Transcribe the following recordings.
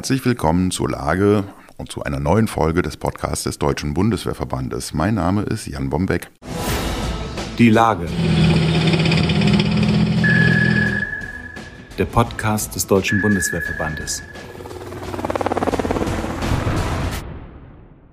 Herzlich willkommen zur Lage und zu einer neuen Folge des Podcasts des Deutschen Bundeswehrverbandes. Mein Name ist Jan Bombeck. Die Lage. Der Podcast des Deutschen Bundeswehrverbandes.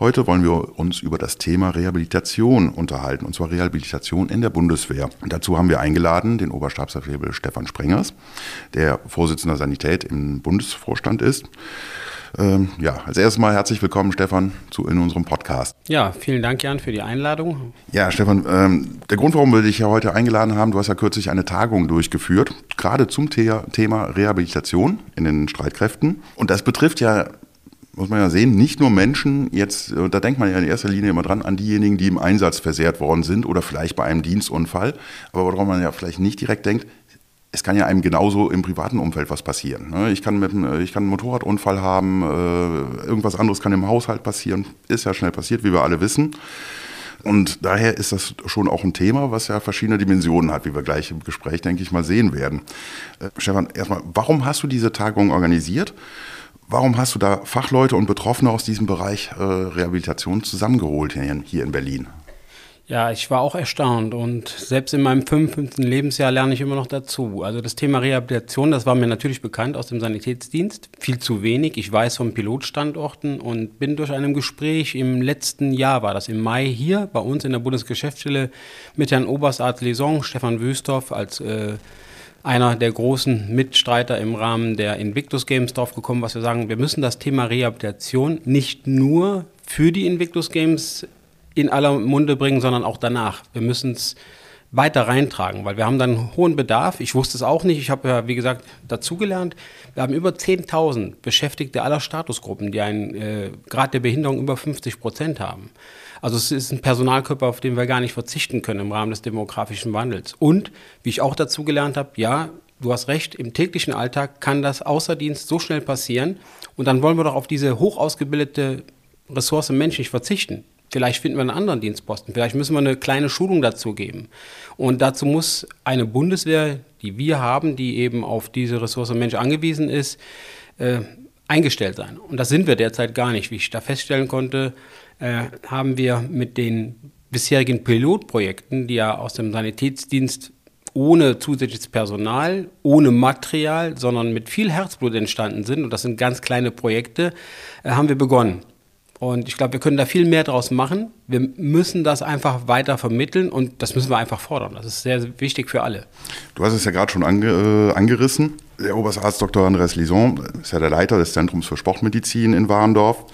Heute wollen wir uns über das Thema Rehabilitation unterhalten, und zwar Rehabilitation in der Bundeswehr. Und dazu haben wir eingeladen den Oberstabsfeldwebel Stefan Sprengers, der Vorsitzender Sanität im Bundesvorstand ist. Ähm, ja, als erstes mal herzlich willkommen, Stefan, zu, in unserem Podcast. Ja, vielen Dank, Jan, für die Einladung. Ja, Stefan, ähm, der Grund, warum wir dich ja heute eingeladen haben, du hast ja kürzlich eine Tagung durchgeführt, gerade zum The Thema Rehabilitation in den Streitkräften. Und das betrifft ja muss man ja sehen, nicht nur Menschen, jetzt, da denkt man ja in erster Linie immer dran, an diejenigen, die im Einsatz versehrt worden sind oder vielleicht bei einem Dienstunfall, aber woran man ja vielleicht nicht direkt denkt, es kann ja einem genauso im privaten Umfeld was passieren. Ne? Ich kann, mit, ich kann einen Motorradunfall haben, äh, irgendwas anderes kann im Haushalt passieren, ist ja schnell passiert, wie wir alle wissen. Und daher ist das schon auch ein Thema, was ja verschiedene Dimensionen hat, wie wir gleich im Gespräch, denke ich, mal sehen werden. Äh, Stefan, erstmal, warum hast du diese Tagung organisiert? Warum hast du da Fachleute und Betroffene aus diesem Bereich äh, Rehabilitation zusammengeholt hier, hier in Berlin? Ja, ich war auch erstaunt und selbst in meinem 55. Lebensjahr lerne ich immer noch dazu. Also das Thema Rehabilitation, das war mir natürlich bekannt aus dem Sanitätsdienst, viel zu wenig. Ich weiß von Pilotstandorten und bin durch einem Gespräch im letzten Jahr, war das im Mai hier bei uns in der Bundesgeschäftsstelle mit Herrn Oberstarzt Liaison, Stefan Wüstorf als äh, einer der großen Mitstreiter im Rahmen der Invictus Games drauf gekommen, was wir sagen, wir müssen das Thema Rehabilitation nicht nur für die Invictus Games in aller Munde bringen, sondern auch danach. Wir müssen es weiter reintragen, weil wir haben dann einen hohen Bedarf. Ich wusste es auch nicht. Ich habe ja, wie gesagt, dazugelernt. Wir haben über 10.000 Beschäftigte aller Statusgruppen, die einen äh, Grad der Behinderung über 50 Prozent haben. Also es ist ein Personalkörper, auf den wir gar nicht verzichten können im Rahmen des demografischen Wandels. Und, wie ich auch dazugelernt habe, ja, du hast recht, im täglichen Alltag kann das außer Dienst so schnell passieren. Und dann wollen wir doch auf diese hoch ausgebildete Ressource menschlich verzichten. Vielleicht finden wir einen anderen Dienstposten. Vielleicht müssen wir eine kleine Schulung dazu geben. Und dazu muss eine Bundeswehr, die wir haben, die eben auf diese Ressource Mensch angewiesen ist, äh, eingestellt sein. Und das sind wir derzeit gar nicht. Wie ich da feststellen konnte, äh, haben wir mit den bisherigen Pilotprojekten, die ja aus dem Sanitätsdienst ohne zusätzliches Personal, ohne Material, sondern mit viel Herzblut entstanden sind, und das sind ganz kleine Projekte, äh, haben wir begonnen. Und ich glaube, wir können da viel mehr draus machen. Wir müssen das einfach weiter vermitteln und das müssen wir einfach fordern. Das ist sehr wichtig für alle. Du hast es ja gerade schon ange, äh, angerissen. Der Oberstarzt Dr. Andres Lison ist ja der Leiter des Zentrums für Sportmedizin in Warendorf.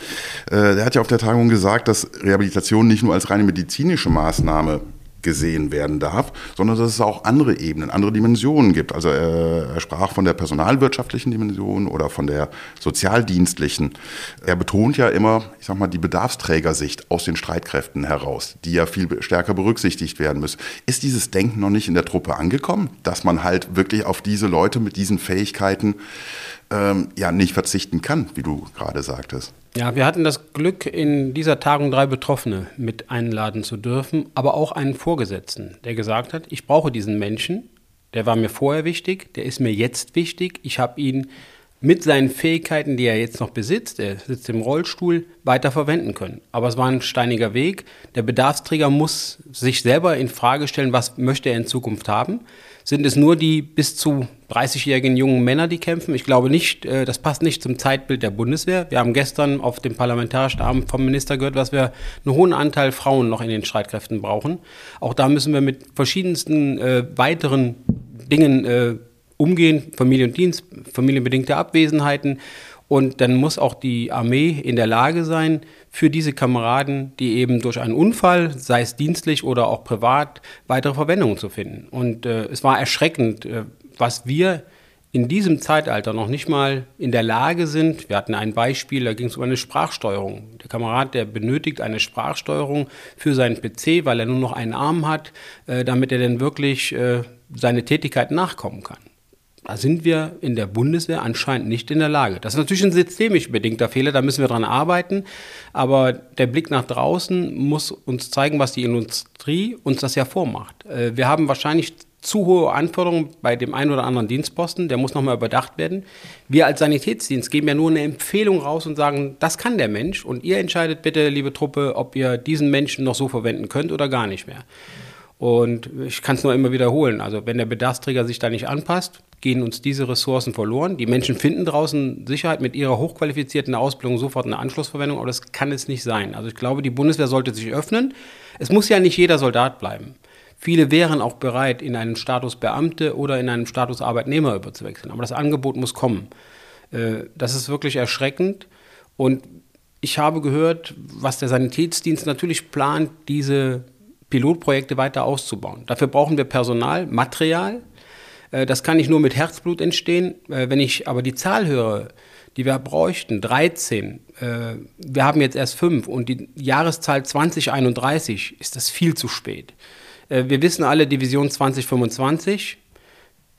Äh, der hat ja auf der Tagung gesagt, dass Rehabilitation nicht nur als reine medizinische Maßnahme gesehen werden darf, sondern dass es auch andere Ebenen, andere Dimensionen gibt. Also er, er sprach von der personalwirtschaftlichen Dimension oder von der sozialdienstlichen. Er betont ja immer, ich sag mal, die Bedarfsträgersicht aus den Streitkräften heraus, die ja viel stärker berücksichtigt werden muss. Ist dieses Denken noch nicht in der Truppe angekommen, dass man halt wirklich auf diese Leute mit diesen Fähigkeiten ähm, ja nicht verzichten kann, wie du gerade sagtest? Ja, wir hatten das Glück, in dieser Tagung drei Betroffene mit einladen zu dürfen, aber auch einen Vorgesetzten, der gesagt hat, ich brauche diesen Menschen, der war mir vorher wichtig, der ist mir jetzt wichtig, ich habe ihn mit seinen Fähigkeiten, die er jetzt noch besitzt, er sitzt im Rollstuhl, weiter verwenden können. Aber es war ein steiniger Weg. Der Bedarfsträger muss sich selber in Frage stellen, was möchte er in Zukunft haben. Sind es nur die bis zu 30-jährigen jungen Männer, die kämpfen? Ich glaube nicht, äh, das passt nicht zum Zeitbild der Bundeswehr. Wir haben gestern auf dem parlamentarischen Abend vom Minister gehört, dass wir einen hohen Anteil Frauen noch in den Streitkräften brauchen. Auch da müssen wir mit verschiedensten äh, weiteren Dingen äh, umgehen, Familie und Dienst, familienbedingte Abwesenheiten. Und dann muss auch die Armee in der Lage sein, für diese Kameraden, die eben durch einen Unfall, sei es dienstlich oder auch privat, weitere Verwendungen zu finden. Und äh, es war erschreckend, äh, was wir in diesem Zeitalter noch nicht mal in der Lage sind. Wir hatten ein Beispiel, da ging es um eine Sprachsteuerung. Der Kamerad, der benötigt eine Sprachsteuerung für seinen PC, weil er nur noch einen Arm hat, äh, damit er dann wirklich äh, seine Tätigkeit nachkommen kann. Da sind wir in der Bundeswehr anscheinend nicht in der Lage. Das ist natürlich ein systemisch bedingter Fehler, da müssen wir dran arbeiten. Aber der Blick nach draußen muss uns zeigen, was die Industrie uns das ja vormacht. Äh, wir haben wahrscheinlich zu hohe Anforderungen bei dem einen oder anderen Dienstposten, der muss nochmal überdacht werden. Wir als Sanitätsdienst geben ja nur eine Empfehlung raus und sagen, das kann der Mensch und ihr entscheidet bitte, liebe Truppe, ob ihr diesen Menschen noch so verwenden könnt oder gar nicht mehr. Und ich kann es nur immer wiederholen. Also wenn der Bedarfsträger sich da nicht anpasst, gehen uns diese Ressourcen verloren. Die Menschen finden draußen Sicherheit mit ihrer hochqualifizierten Ausbildung sofort eine Anschlussverwendung, aber das kann es nicht sein. Also ich glaube, die Bundeswehr sollte sich öffnen. Es muss ja nicht jeder Soldat bleiben. Viele wären auch bereit, in einen Status Beamte oder in einen Status Arbeitnehmer überzuwechseln. Aber das Angebot muss kommen. Äh, das ist wirklich erschreckend. Und ich habe gehört, was der Sanitätsdienst natürlich plant, diese Pilotprojekte weiter auszubauen. Dafür brauchen wir Personal, Material. Äh, das kann nicht nur mit Herzblut entstehen. Äh, wenn ich aber die Zahl höre, die wir bräuchten, 13, äh, wir haben jetzt erst fünf und die Jahreszahl 2031 ist das viel zu spät. Wir wissen alle Division 2025,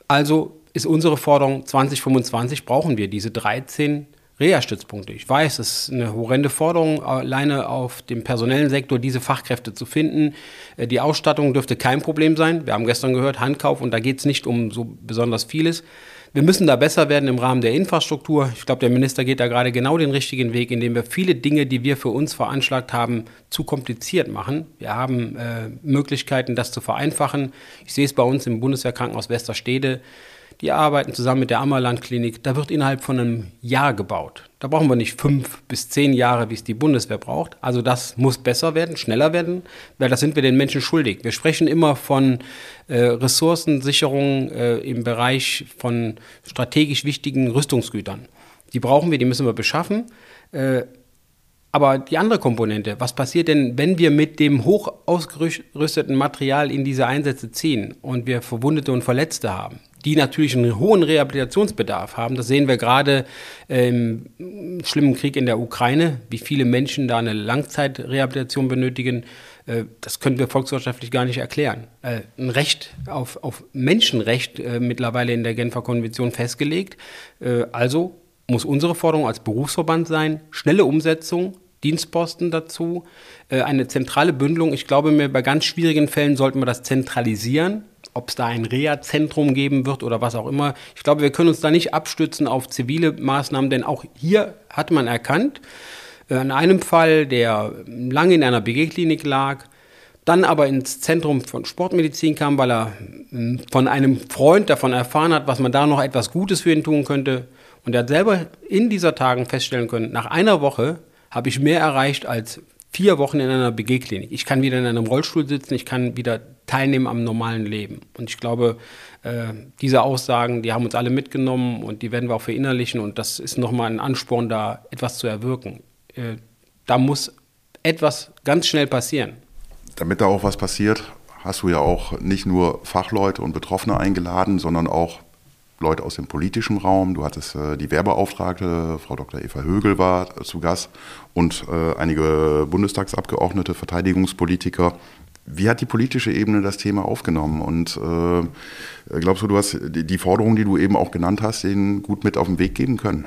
also ist unsere Forderung 2025 brauchen wir diese 13 Reha-Stützpunkte. Ich weiß, es ist eine horrende Forderung, alleine auf dem personellen Sektor diese Fachkräfte zu finden. Äh, die Ausstattung dürfte kein Problem sein. Wir haben gestern gehört, Handkauf und da geht es nicht um so besonders vieles. Wir müssen da besser werden im Rahmen der Infrastruktur. Ich glaube, der Minister geht da gerade genau den richtigen Weg, indem wir viele Dinge, die wir für uns veranschlagt haben, zu kompliziert machen. Wir haben äh, Möglichkeiten, das zu vereinfachen. Ich sehe es bei uns im Bundeswehrkrankenhaus Westerstede. Die arbeiten zusammen mit der Ammerland-Klinik. Da wird innerhalb von einem Jahr gebaut. Da brauchen wir nicht fünf bis zehn Jahre, wie es die Bundeswehr braucht. Also das muss besser werden, schneller werden, weil das sind wir den Menschen schuldig. Wir sprechen immer von äh, Ressourcensicherung äh, im Bereich von strategisch wichtigen Rüstungsgütern. Die brauchen wir, die müssen wir beschaffen. Äh, aber die andere Komponente, was passiert denn, wenn wir mit dem hoch ausgerüsteten Material in diese Einsätze ziehen und wir Verwundete und Verletzte haben? Die natürlich einen hohen Rehabilitationsbedarf haben. Das sehen wir gerade im schlimmen Krieg in der Ukraine, wie viele Menschen da eine Langzeitrehabilitation benötigen. Äh, das können wir volkswirtschaftlich gar nicht erklären. Äh, ein Recht auf, auf Menschenrecht äh, mittlerweile in der Genfer Konvention festgelegt. Also muss unsere Forderung als Berufsverband sein, schnelle Umsetzung, Dienstposten dazu, eine zentrale Bündelung. Ich glaube mir, bei ganz schwierigen Fällen sollten wir das zentralisieren ob es da ein Reha-Zentrum geben wird oder was auch immer. Ich glaube, wir können uns da nicht abstützen auf zivile Maßnahmen, denn auch hier hat man erkannt, äh, in einem Fall, der lange in einer BG-Klinik lag, dann aber ins Zentrum von Sportmedizin kam, weil er hm, von einem Freund davon erfahren hat, was man da noch etwas Gutes für ihn tun könnte. Und er hat selber in dieser Tagen feststellen können, nach einer Woche habe ich mehr erreicht als vier Wochen in einer BG-Klinik. Ich kann wieder in einem Rollstuhl sitzen, ich kann wieder teilnehmen am normalen Leben. Und ich glaube, äh, diese Aussagen, die haben uns alle mitgenommen und die werden wir auch verinnerlichen. Und das ist nochmal ein Ansporn, da etwas zu erwirken. Äh, da muss etwas ganz schnell passieren. Damit da auch was passiert, hast du ja auch nicht nur Fachleute und Betroffene eingeladen, sondern auch Leute aus dem politischen Raum. Du hattest äh, die Werbeauftragte, Frau Dr. Eva Högel war zu Gast und äh, einige Bundestagsabgeordnete, Verteidigungspolitiker. Wie hat die politische Ebene das Thema aufgenommen? Und äh, glaubst du, du hast die, Forderungen, die du eben auch genannt hast, denen gut mit auf den Weg geben können?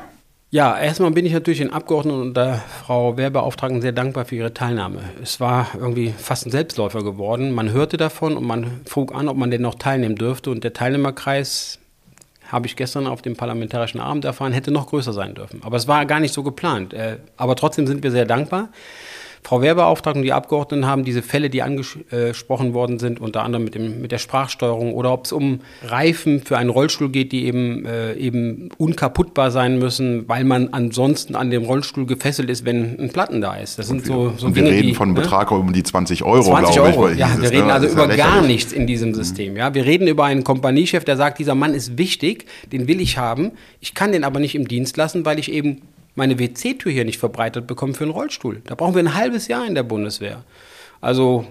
Ja, erstmal bin ich natürlich den Abgeordneten und der Frau Werbeauftragten sehr dankbar für ihre Teilnahme. Es war irgendwie fast ein Selbstläufer geworden. Man hörte davon und man frug an, ob man denn noch teilnehmen dürfte. Und der Teilnehmerkreis habe ich gestern auf dem parlamentarischen Abend erfahren, hätte noch größer sein dürfen. Aber es war gar nicht so geplant. Äh, aber trotzdem sind wir sehr dankbar. Frau Wehrbeauftragte und die Abgeordneten haben diese Fälle, die angesprochen worden sind, unter anderem mit, dem, mit der Sprachsteuerung oder ob es um Reifen für einen Rollstuhl geht, die eben, äh, eben unkaputtbar sein müssen, weil man ansonsten an dem Rollstuhl gefesselt ist, wenn ein Platten da ist. Das sind so, so und wir Dinge, reden die, von einem ne? Betrag um die 20 Euro, 20 Euro, ich, ja, wir reden ne? also über ja gar nichts in diesem System. Ja, wir reden über einen Kompaniechef, der sagt, dieser Mann ist wichtig, den will ich haben, ich kann den aber nicht im Dienst lassen, weil ich eben meine WC-Tür hier nicht verbreitet bekommen für einen Rollstuhl. Da brauchen wir ein halbes Jahr in der Bundeswehr. Also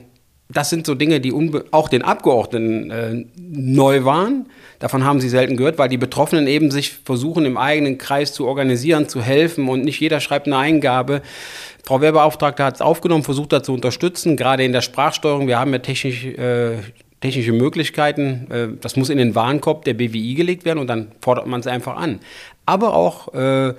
das sind so Dinge, die auch den Abgeordneten äh, neu waren. Davon haben sie selten gehört, weil die Betroffenen eben sich versuchen, im eigenen Kreis zu organisieren, zu helfen und nicht jeder schreibt eine Eingabe. Frau Wehrbeauftragte hat es aufgenommen, versucht da zu unterstützen, gerade in der Sprachsteuerung. Wir haben ja technisch, äh, technische Möglichkeiten. Äh, das muss in den Warenkorb der BWI gelegt werden und dann fordert man es einfach an. Aber auch äh,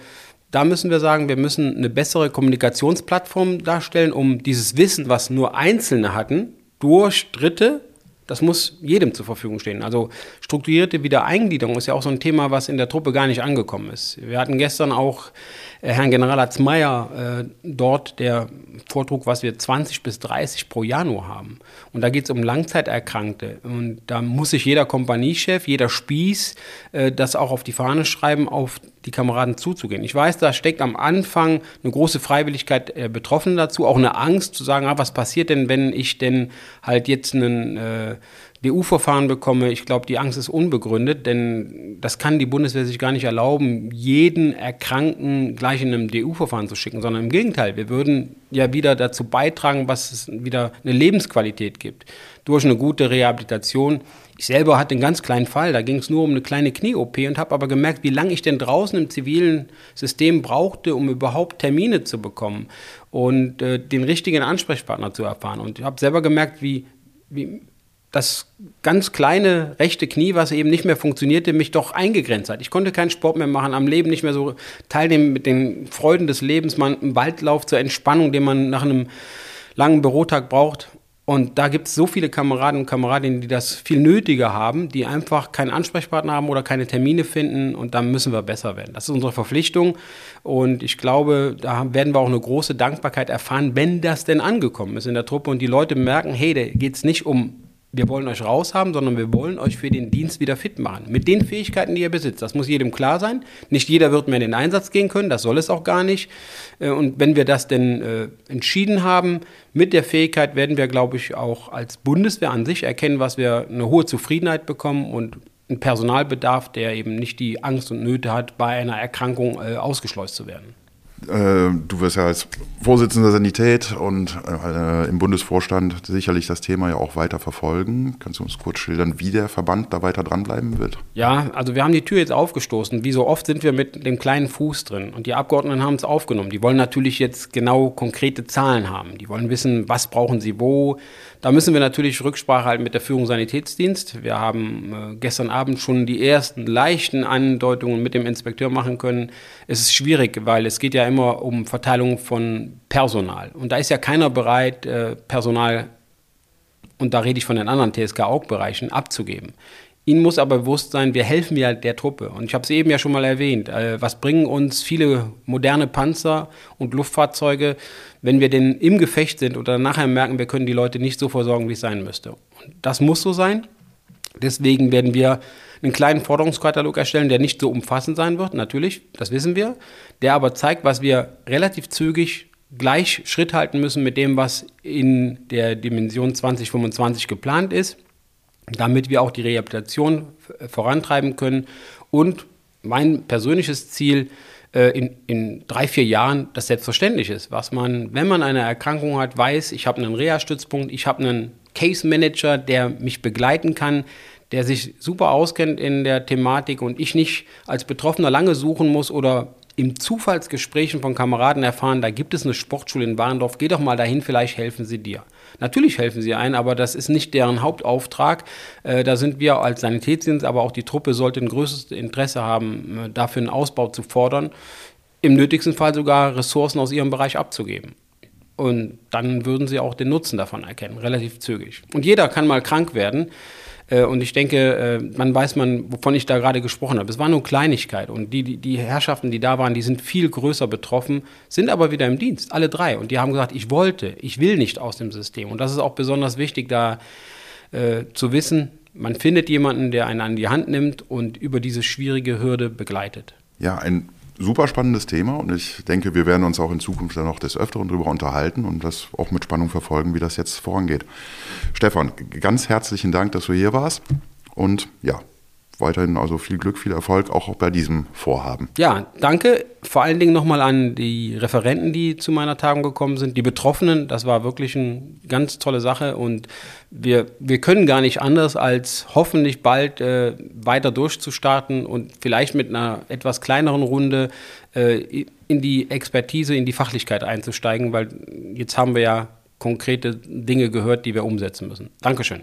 da müssen wir sagen, wir müssen eine bessere Kommunikationsplattform darstellen, um dieses Wissen, was nur Einzelne hatten, durch Dritte Das muss jedem zur Verfügung stehen. Also strukturierte Wiedereingliederung ist ja auch so ein Thema, was in der Truppe gar nicht angekommen ist. Wir hatten gestern auch Herrn Generalarzt Meyer äh, dort, der vortrug, was wir 20 bis 30 pro Jahr nur haben. Und da geht es um Langzeiterkrankte. Und da muss sich jeder Kompaniechef, jeder Spieß äh, das auch auf die Fahne schreiben, auf die Kameraden zuzugehen. Ich weiß, da steckt am Anfang eine große Freiwilligkeit der Betroffenen dazu, auch eine Angst zu sagen, ah, was passiert denn, wenn ich denn halt jetzt einen äh, DU-Verfahren bekomme, ich glaube, die Angst ist unbegründet, denn das kann die Bundeswehr sich gar nicht erlauben, jeden Erkrankten gleich in einem DU-Verfahren zu schicken, sondern im Gegenteil, wir würden ja wieder dazu beitragen, was es wieder eine Lebensqualität gibt durch eine gute Rehabilitation. Ich selber hatte einen ganz kleinen Fall, da ging es nur um eine kleine Knie-OP und habe aber gemerkt, wie lange ich denn draußen im zivilen System brauchte, um überhaupt Termine zu bekommen und äh, den richtigen Ansprechpartner zu erfahren. Und ich habe selber gemerkt, wie, wie das ganz kleine rechte Knie, was eben nicht mehr funktionierte, mich doch eingegrenzt hat. Ich konnte keinen Sport mehr machen, am Leben nicht mehr so teilnehmen mit den Freuden des Lebens, man im Waldlauf zur Entspannung, den man nach einem langen Bürotag braucht. Und da gibt es so viele Kameraden und Kameradinnen, die das viel nötiger haben, die einfach keinen Ansprechpartner haben oder keine Termine finden. Und da müssen wir besser werden. Das ist unsere Verpflichtung. Und ich glaube, da werden wir auch eine große Dankbarkeit erfahren, wenn das denn angekommen ist in der Truppe und die Leute merken, hey, da geht es nicht um wir wollen euch raushaben, sondern wir wollen euch für den Dienst wieder fit machen. Mit den Fähigkeiten, die ihr besitzt. Das muss jedem klar sein. Nicht jeder wird mehr in den Einsatz gehen können, das soll es auch gar nicht. Äh, und wenn wir das denn äh, entschieden haben, mit der Fähigkeit werden wir, glaube ich, auch als Bundeswehr an sich erkennen, was wir eine hohe Zufriedenheit bekommen und einen Personalbedarf, der eben nicht die Angst und Nöte hat, bei einer Erkrankung äh, ausgeschleust zu werden. Äh, du wirst ja als Vorsitzender der Sanität und äh, im Bundesvorstand sicherlich das Thema ja auch weiter verfolgen. Kannst du uns kurz schildern, wie der Verband da weiter dranbleiben wird? Ja, also wir haben die Tür jetzt aufgestoßen. Wie so oft sind wir mit dem kleinen Fuß drin. Und die Abgeordneten haben es aufgenommen. Die wollen natürlich jetzt genau konkrete Zahlen haben. Die wollen wissen, was brauchen sie wo. Da müssen wir natürlich Rücksprache halten mit der Führung Sanitätsdienst. Wir haben äh, gestern Abend schon die ersten leichten Andeutungen mit dem Inspekteur machen können. Es ist schwierig, weil es geht ja immer um Verteilung von Personal. Und da ist ja keiner bereit, äh, Personal, und da rede ich von den anderen TSK-AUG-Bereichen, abzugeben. Ihnen muss aber bewusst sein, wir helfen ja der Truppe. Und ich habe es eben ja schon mal erwähnt. Äh, was bringen uns viele moderne Panzer und Luftfahrzeuge, wenn wir denn im Gefecht sind oder nachher merken, wir können die Leute nicht so versorgen, wie es sein müsste? Und das muss so sein. Deswegen werden wir einen kleinen Forderungskatalog erstellen, der nicht so umfassend sein wird, natürlich, das wissen wir, der aber zeigt, was wir relativ zügig gleich Schritt halten müssen mit dem, was in der Dimension 2025 geplant ist, damit wir auch die Rehabilitation vorantreiben können und mein persönliches Ziel, äh, in, in drei, vier Jahren das selbstverständlich ist. Was man, wenn man eine Erkrankung hat, weiß, ich habe einen Reha-Stützpunkt, ich habe einen Case Manager, der mich begleiten kann, der sich super auskennt in der Thematik und ich nicht als Betroffener lange suchen muss oder im Zufallsgesprächen von Kameraden erfahren, da gibt es eine Sportschule in Warndorf, geh doch mal dahin, vielleicht helfen sie dir. Natürlich helfen sie ein, aber das ist nicht deren Hauptauftrag. Äh, da sind wir als Sanitätsdienst, aber auch die Truppe sollte ein größtes Interesse haben, äh, dafür einen Ausbau zu fordern, im nötigsten Fall sogar Ressourcen aus ihrem Bereich abzugeben. Und dann würden sie auch den Nutzen davon erkennen, relativ zügig. Und jeder kann mal krank werden. Äh, und ich denke, äh, man weiß man, wovon ich da gerade gesprochen habe. Es war nur Kleinigkeit. Und die, die, die Herrschaften, die da waren, die sind viel größer betroffen, sind aber wieder im Dienst, alle drei. Und die haben gesagt, ich wollte, ich will nicht aus dem System. Und das ist auch besonders wichtig, da äh, zu wissen, man findet jemanden, der einen an die Hand nimmt und über diese schwierige Hürde begleitet. Ja, ein super spannendes Thema und ich denke, wir werden uns auch in Zukunft dann noch des Öfteren darüber unterhalten und das auch mit Spannung verfolgen, wie das jetzt vorangeht. Stefan, ganz herzlichen Dank, dass du hier warst und ja, weiterhin also viel Glück, viel Erfolg auch bei diesem Vorhaben. Ja, danke. Vor allen Dingen nochmal an die Referenten, die zu meiner Tagung gekommen sind, die Betroffenen. Das war wirklich eine ganz tolle Sache und wir, wir können gar nicht anders, als hoffentlich bald äh, weiter durchzustarten und vielleicht mit einer etwas kleineren Runde äh, in die Expertise, in die Fachlichkeit einzusteigen, weil jetzt haben wir ja konkrete Dinge gehört, die wir umsetzen müssen. Dankeschön.